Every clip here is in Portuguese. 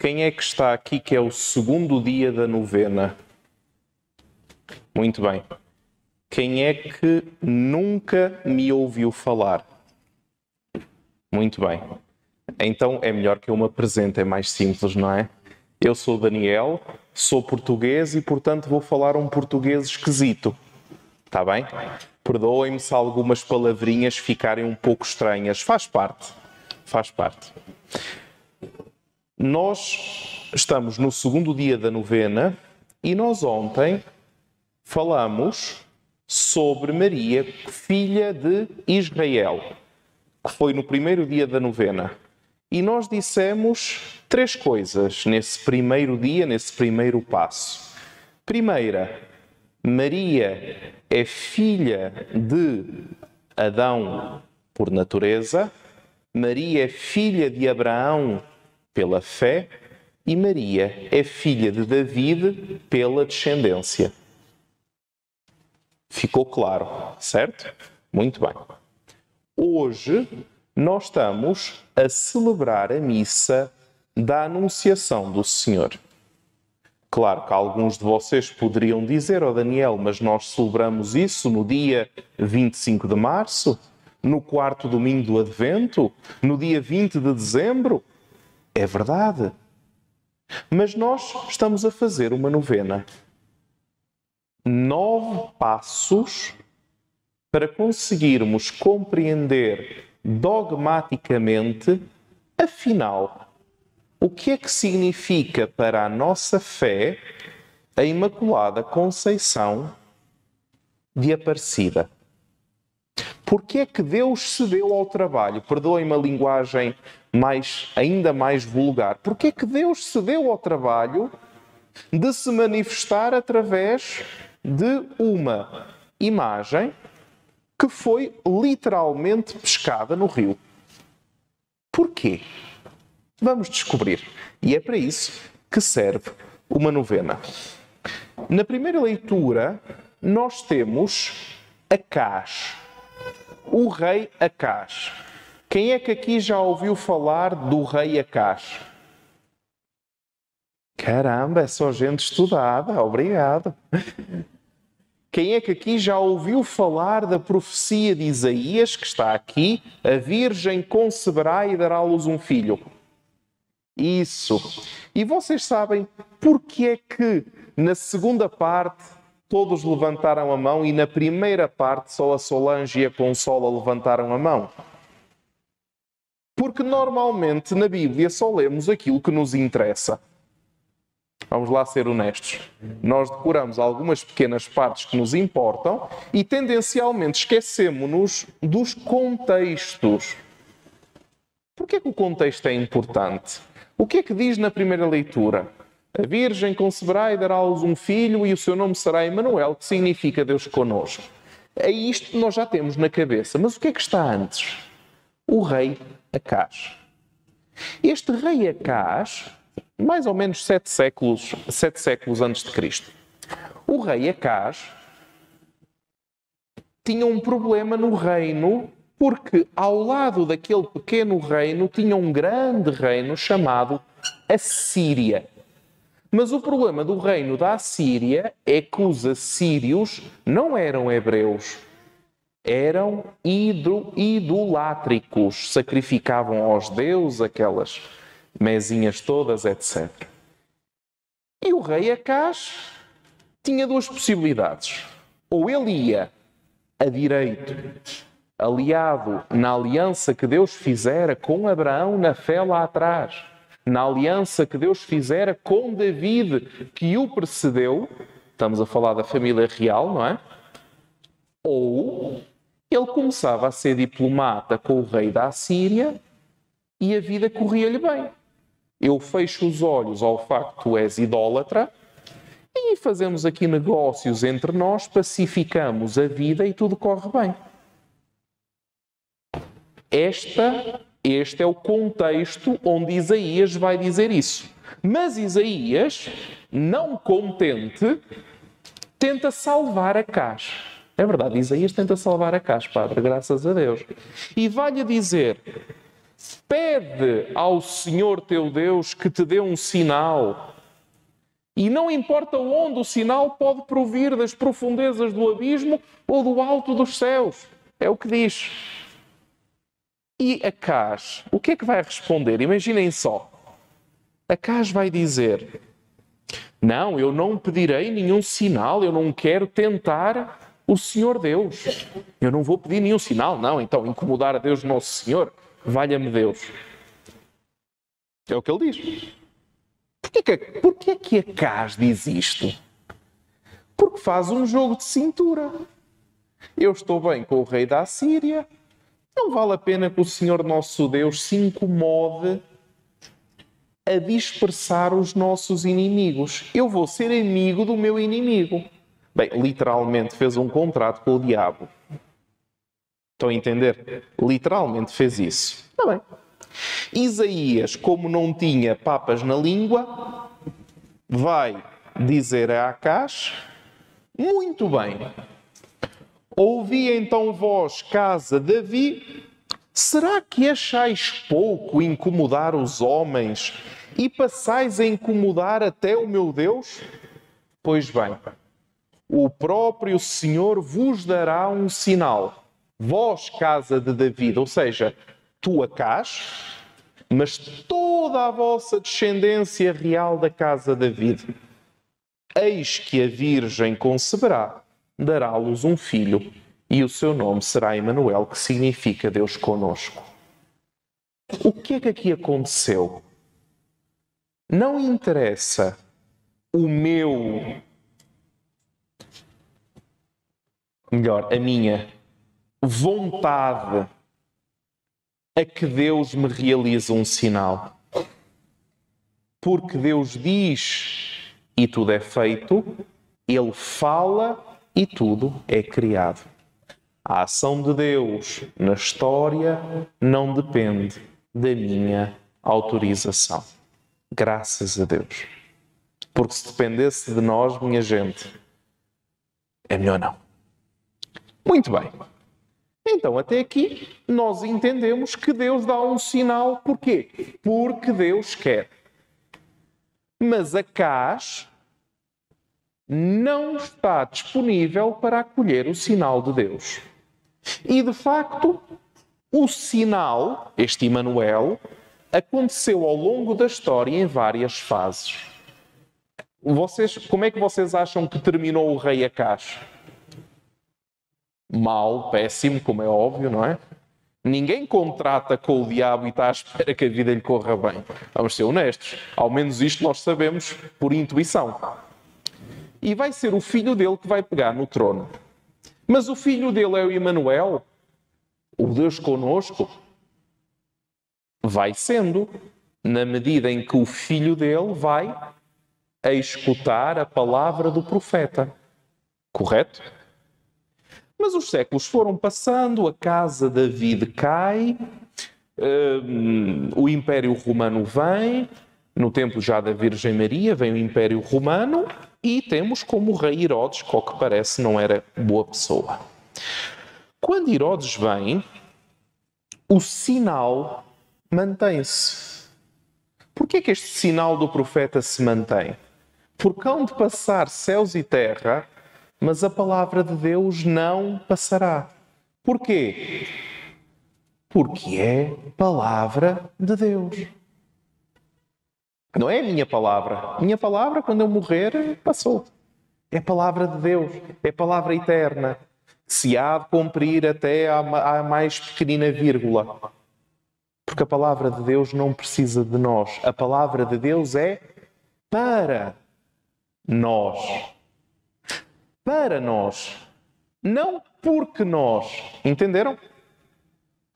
Quem é que está aqui que é o segundo dia da novena? Muito bem. Quem é que nunca me ouviu falar? Muito bem. Então é melhor que eu me apresente, é mais simples, não é? Eu sou Daniel, sou português e, portanto, vou falar um português esquisito. Está bem? Perdoem-me se algumas palavrinhas ficarem um pouco estranhas. Faz parte. Faz parte. Nós estamos no segundo dia da novena e nós ontem falamos sobre Maria, filha de Israel, que foi no primeiro dia da novena. E nós dissemos três coisas nesse primeiro dia, nesse primeiro passo. Primeira, Maria é filha de Adão por natureza, Maria é filha de Abraão pela fé e Maria é filha de David pela descendência. Ficou claro, certo? Muito bem. Hoje nós estamos a celebrar a missa da Anunciação do Senhor. Claro que alguns de vocês poderiam dizer, oh Daniel, mas nós celebramos isso no dia 25 de março, no quarto domingo do Advento, no dia 20 de dezembro. É verdade. Mas nós estamos a fazer uma novena. Nove passos para conseguirmos compreender dogmaticamente, afinal, o que é que significa para a nossa fé a Imaculada Conceição de Aparecida? Porquê é que Deus se deu ao trabalho? Perdoem-me a linguagem mais, ainda mais vulgar. Porquê é que Deus se deu ao trabalho de se manifestar através de uma imagem que foi literalmente pescada no rio. Porquê? Vamos descobrir. E é para isso que serve uma novena. Na primeira leitura, nós temos Acás, o rei Acás. Quem é que aqui já ouviu falar do rei Acás? Caramba, é só gente estudada, obrigado. Quem é que aqui já ouviu falar da profecia de Isaías, que está aqui? A Virgem conceberá e dará à luz um filho. Isso. E vocês sabem porque é que na segunda parte todos levantaram a mão e na primeira parte só a Solange e a Consola levantaram a mão? Porque normalmente na Bíblia só lemos aquilo que nos interessa. Vamos lá ser honestos. Nós decoramos algumas pequenas partes que nos importam e tendencialmente esquecemos-nos dos contextos. Por que o contexto é importante? O que é que diz na primeira leitura? A Virgem conceberá e dará-lhes um filho e o seu nome será Emanuel, que significa Deus conosco. É isto que nós já temos na cabeça. Mas o que é que está antes? O rei Acás. Este rei Acás mais ou menos sete séculos, sete séculos antes de Cristo. O rei Acás tinha um problema no reino porque ao lado daquele pequeno reino tinha um grande reino chamado Assíria. Mas o problema do reino da Assíria é que os assírios não eram hebreus, eram idolátricos, sacrificavam aos deuses aquelas mesinhas todas, etc. E o rei Acás tinha duas possibilidades. Ou ele ia a direito, aliado na aliança que Deus fizera com Abraão na fé lá atrás, na aliança que Deus fizera com David, que o precedeu, estamos a falar da família real, não é? Ou ele começava a ser diplomata com o rei da Assíria e a vida corria-lhe bem eu fecho os olhos ao facto tu és idólatra e fazemos aqui negócios entre nós, pacificamos a vida e tudo corre bem. Esta, este é o contexto onde Isaías vai dizer isso. Mas Isaías, não contente, tenta salvar a caixa. É verdade, Isaías tenta salvar a caixa, Padre, graças a Deus. E vai-lhe dizer Pede ao Senhor teu Deus que te dê um sinal. E não importa onde o sinal pode provir das profundezas do abismo ou do alto dos céus. É o que diz. E Acas, o que é que vai responder? Imaginem só. Acas vai dizer: Não, eu não pedirei nenhum sinal, eu não quero tentar o Senhor Deus. Eu não vou pedir nenhum sinal, não. Então, incomodar a Deus Nosso Senhor, valha-me Deus. É o que ele diz. Porquê que, porquê que Acas diz isto? Porque faz um jogo de cintura. Eu estou bem com o rei da Assíria. Não vale a pena que o Senhor nosso Deus se incomode a dispersar os nossos inimigos. Eu vou ser amigo do meu inimigo. Bem, literalmente fez um contrato com o diabo. Estão a entender? Literalmente fez isso. Está bem. Isaías, como não tinha papas na língua, vai dizer a Acás: Muito bem. Ouvi então vós, casa Davi, será que achais pouco incomodar os homens e passais a incomodar até o meu Deus? Pois bem, o próprio Senhor vos dará um sinal. Vós, casa de David, ou seja, tu Acás, mas toda a vossa descendência real da casa de David. Eis que a Virgem conceberá, dará-los um filho, e o seu nome será Emanuel, que significa Deus conosco. O que é que aqui aconteceu? Não interessa o meu melhor, a minha vontade a que Deus me realize um sinal. Porque Deus diz e tudo é feito, Ele fala e tudo é criado. A ação de Deus na história não depende da minha autorização. Graças a Deus. Porque se dependesse de nós, minha gente, é melhor não. Muito bem. Então, até aqui, nós entendemos que Deus dá um sinal. Porquê? Porque Deus quer. Mas a CAS não está disponível para acolher o sinal de Deus. E, de facto, o sinal, este Emmanuel, aconteceu ao longo da história em várias fases. Vocês, como é que vocês acham que terminou o rei Acás? mal, péssimo, como é óbvio, não é? Ninguém contrata com o diabo e está à espera que a vida lhe corra bem. Vamos ser honestos. Ao menos isto nós sabemos por intuição. E vai ser o filho dele que vai pegar no trono. Mas o filho dele é o Emanuel, o Deus conosco. Vai sendo, na medida em que o filho dele vai a escutar a palavra do profeta. Correto? Mas os séculos foram passando, a casa David cai, um, o Império Romano vem, no tempo já da Virgem Maria vem o Império Romano e temos como rei Herodes, que ao que parece não era boa pessoa. Quando Herodes vem, o sinal mantém-se. Por que é que este sinal do profeta se mantém? Porque hão de passar céus e terra mas a palavra de Deus não passará. Porquê? Porque é palavra de Deus. Não é a minha palavra. Minha palavra, quando eu morrer, passou. É palavra de Deus. É palavra eterna. Se há de cumprir até a mais pequenina vírgula. Porque a palavra de Deus não precisa de nós. A palavra de Deus é para nós para nós, não porque nós. Entenderam?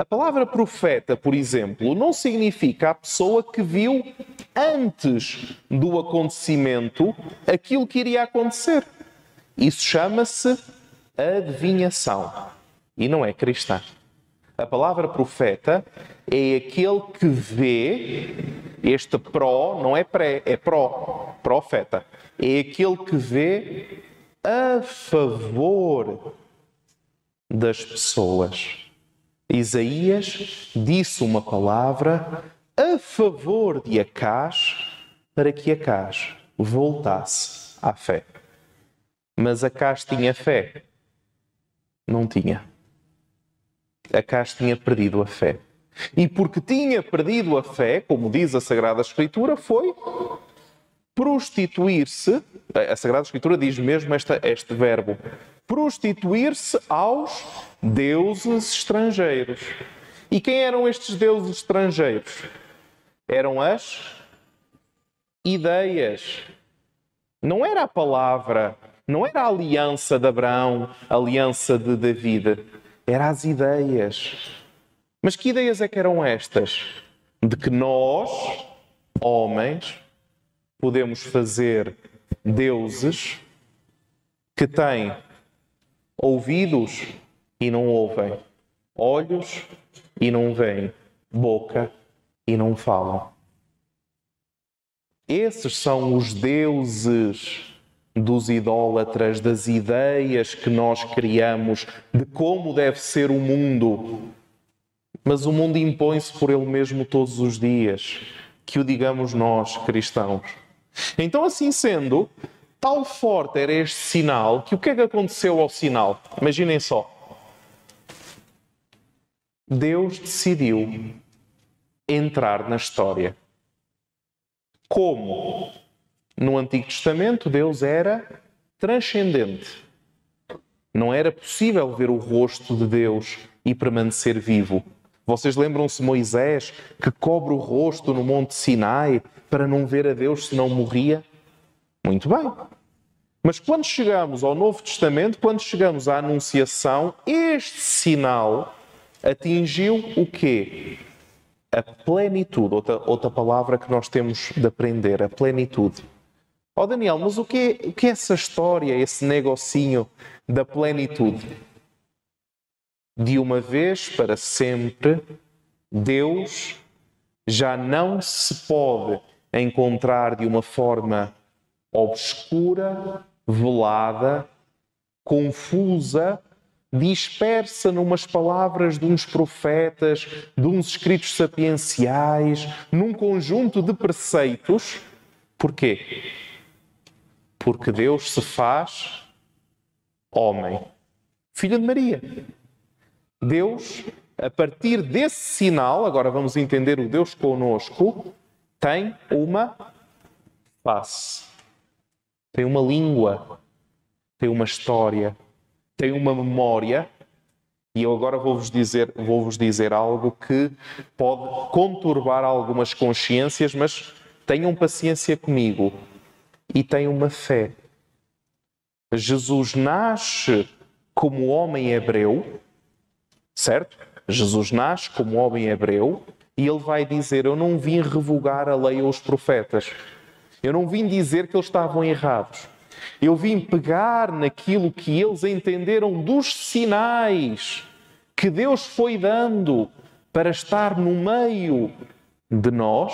A palavra profeta, por exemplo, não significa a pessoa que viu antes do acontecimento aquilo que iria acontecer. Isso chama-se adivinhação e não é cristã. A palavra profeta é aquele que vê, este pró, não é pré, é pró, profeta. É aquele que vê a favor das pessoas. Isaías disse uma palavra a favor de Acás para que Acás voltasse à fé. Mas Acás tinha fé? Não tinha. Acás tinha perdido a fé. E porque tinha perdido a fé, como diz a Sagrada Escritura, foi prostituir-se. A Sagrada Escritura diz mesmo este verbo: prostituir-se aos deuses estrangeiros. E quem eram estes deuses estrangeiros? Eram as ideias. Não era a palavra, não era a aliança de Abraão, a aliança de David, eram as ideias. Mas que ideias é que eram estas? De que nós, homens, podemos fazer deuses que têm ouvidos e não ouvem, olhos e não veem, boca e não falam. Esses são os deuses dos idólatras, das ideias que nós criamos de como deve ser o mundo. Mas o mundo impõe-se por ele mesmo todos os dias, que o digamos nós, cristãos. Então, assim sendo, tal forte era este sinal que o que é que aconteceu ao sinal? Imaginem só. Deus decidiu entrar na história. Como? No Antigo Testamento, Deus era transcendente. Não era possível ver o rosto de Deus e permanecer vivo. Vocês lembram-se Moisés que cobre o rosto no Monte Sinai para não ver a Deus se não morria? Muito bem. Mas quando chegamos ao Novo Testamento, quando chegamos à Anunciação, este sinal atingiu o quê? A plenitude. Outra, outra palavra que nós temos de aprender, a plenitude. Ó oh Daniel, mas o que, é, o que é essa história, esse negocinho da plenitude? De uma vez para sempre, Deus já não se pode encontrar de uma forma obscura, velada, confusa, dispersa numas palavras de uns profetas, de uns escritos sapienciais, num conjunto de preceitos. Porquê? Porque Deus se faz homem, filho de Maria. Deus, a partir desse sinal, agora vamos entender o Deus conosco, tem uma face, tem uma língua, tem uma história, tem uma memória. E eu agora vou-vos dizer, vou-vos dizer algo que pode conturbar algumas consciências, mas tenham paciência comigo e tem uma fé. Jesus nasce como homem hebreu, certo? Jesus nasce como homem hebreu e ele vai dizer: Eu não vim revogar a lei ou os profetas. Eu não vim dizer que eles estavam errados. Eu vim pegar naquilo que eles entenderam dos sinais que Deus foi dando para estar no meio de nós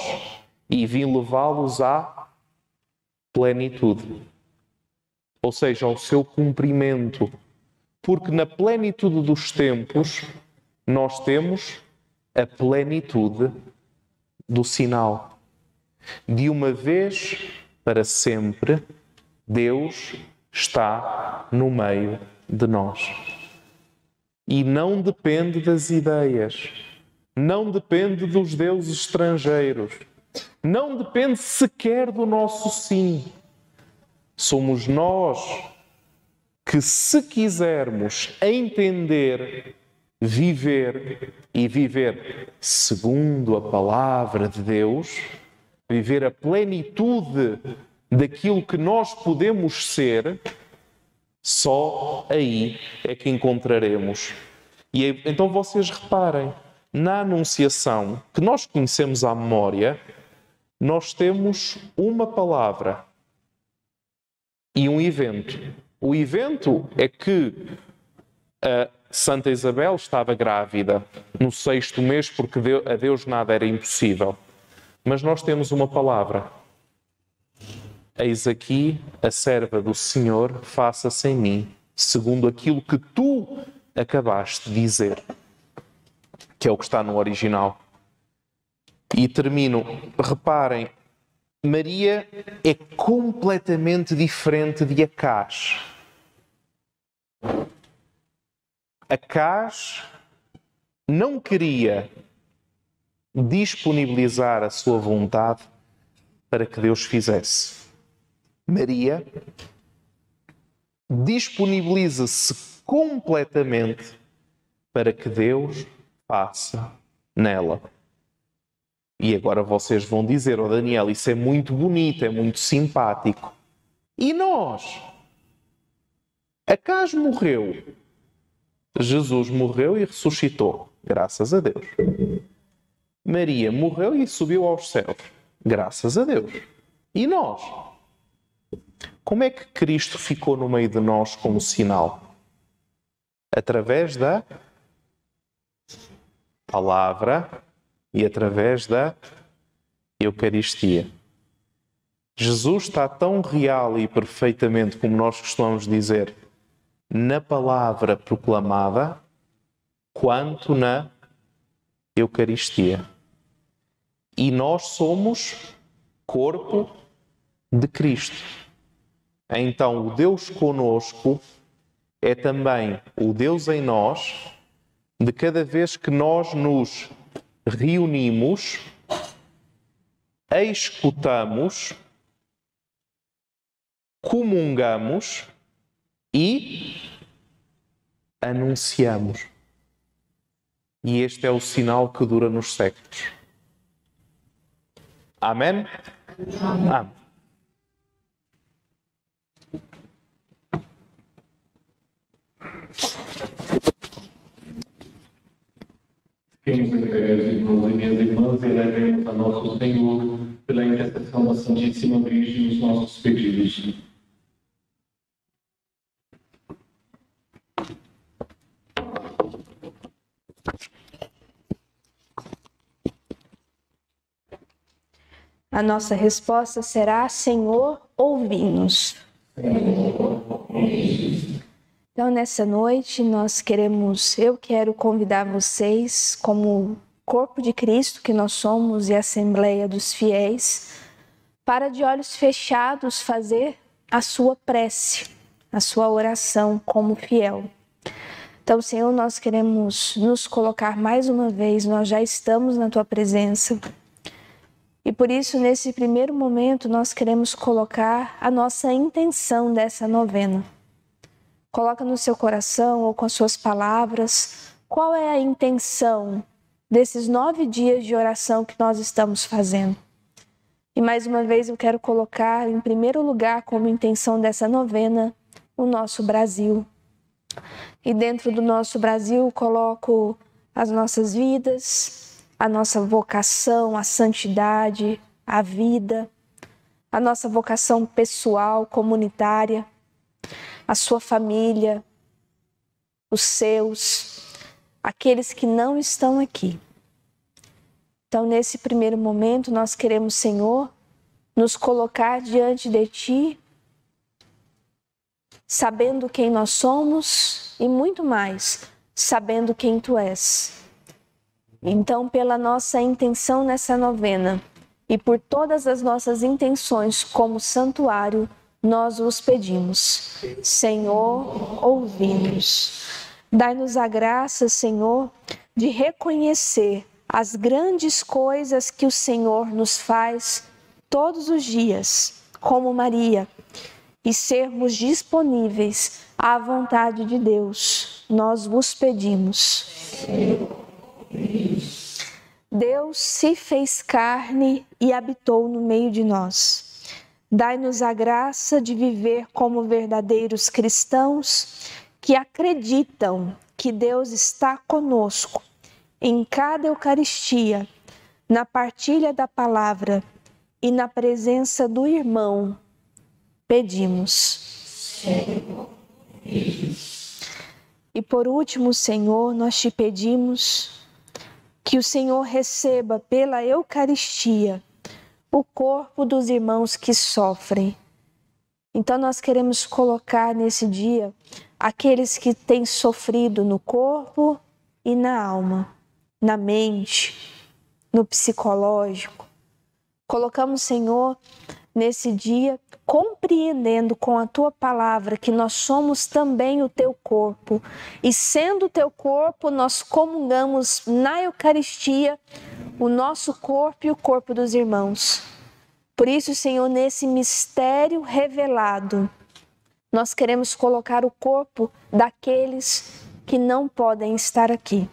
e vim levá-los à plenitude, ou seja, ao seu cumprimento. Porque na plenitude dos tempos nós temos a plenitude do sinal. De uma vez para sempre, Deus está no meio de nós. E não depende das ideias, não depende dos deuses estrangeiros, não depende sequer do nosso sim. Somos nós que, se quisermos entender, viver e viver segundo a palavra de Deus, viver a plenitude daquilo que nós podemos ser, só aí é que encontraremos. E então vocês reparem, na Anunciação, que nós conhecemos à memória, nós temos uma palavra e um evento. O evento é que a Santa Isabel estava grávida no sexto mês, porque a Deus nada era impossível. Mas nós temos uma palavra. Eis aqui a serva do Senhor, faça-se em mim, segundo aquilo que tu acabaste de dizer. que é o que está no original. E termino. Reparem, Maria é completamente diferente de Acás. Acás não queria disponibilizar a sua vontade para que Deus fizesse. Maria disponibiliza-se completamente para que Deus faça nela. E agora vocês vão dizer, oh Daniel, isso é muito bonito, é muito simpático. E nós? Acaso morreu? Jesus morreu e ressuscitou, graças a Deus. Maria morreu e subiu aos céus, graças a Deus. E nós? Como é que Cristo ficou no meio de nós como sinal? Através da palavra e através da Eucaristia. Jesus está tão real e perfeitamente, como nós costumamos dizer, na palavra proclamada, quanto na Eucaristia. E nós somos corpo de Cristo. Então, o Deus conosco é também o Deus em nós, de cada vez que nós nos reunimos, escutamos, comungamos e anunciamos. E este é o sinal que dura nos séculos. Amém? Amém. Fiquemos em irmãos minhas irmãs, e elevemos a nosso Senhor pela intercessão da Santíssima Virgem os nossos pedidos. A nossa resposta será: Senhor, ouvi-nos. Então, nessa noite, nós queremos, eu quero convidar vocês, como corpo de Cristo que nós somos e Assembleia dos Fiéis, para de olhos fechados fazer a sua prece, a sua oração como fiel. Então, Senhor, nós queremos nos colocar mais uma vez, nós já estamos na tua presença. E por isso, nesse primeiro momento, nós queremos colocar a nossa intenção dessa novena. Coloca no seu coração ou com as suas palavras qual é a intenção desses nove dias de oração que nós estamos fazendo. E mais uma vez eu quero colocar em primeiro lugar como intenção dessa novena o nosso Brasil. E dentro do nosso Brasil coloco as nossas vidas, a nossa vocação, a santidade, a vida, a nossa vocação pessoal, comunitária, a sua família, os seus, aqueles que não estão aqui. Então, nesse primeiro momento, nós queremos, Senhor, nos colocar diante de Ti, sabendo quem nós somos e muito mais, sabendo quem Tu és. Então, pela nossa intenção nessa novena e por todas as nossas intenções como santuário, nós os pedimos. Senhor, ouvimos. Dai-nos a graça, Senhor, de reconhecer as grandes coisas que o Senhor nos faz todos os dias, como Maria, e sermos disponíveis à vontade de Deus. Nós vos pedimos. Deus se fez carne e habitou no meio de nós. Dai-nos a graça de viver como verdadeiros cristãos que acreditam que Deus está conosco em cada Eucaristia, na partilha da palavra e na presença do irmão. Pedimos. E por último, Senhor, nós te pedimos que o Senhor receba pela Eucaristia o corpo dos irmãos que sofrem. Então, nós queremos colocar nesse dia aqueles que têm sofrido no corpo e na alma. na mente, no psicológico. Colocamos, Senhor, nesse dia, compreendendo com a tua palavra que nós somos também o teu corpo, e sendo o teu corpo, nós comungamos na Eucaristia o nosso corpo e o corpo dos irmãos. Por isso, Senhor, nesse mistério revelado, nós queremos colocar o corpo daqueles que não podem estar aqui,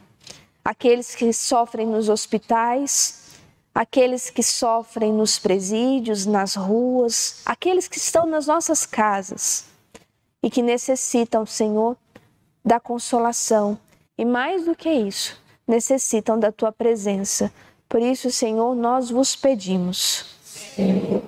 aqueles que sofrem nos hospitais, aqueles que sofrem nos presídios, nas ruas, aqueles que estão nas nossas casas e que necessitam, Senhor, da consolação e mais do que isso, necessitam da tua presença. Por isso, Senhor, nós vos pedimos. Senhor.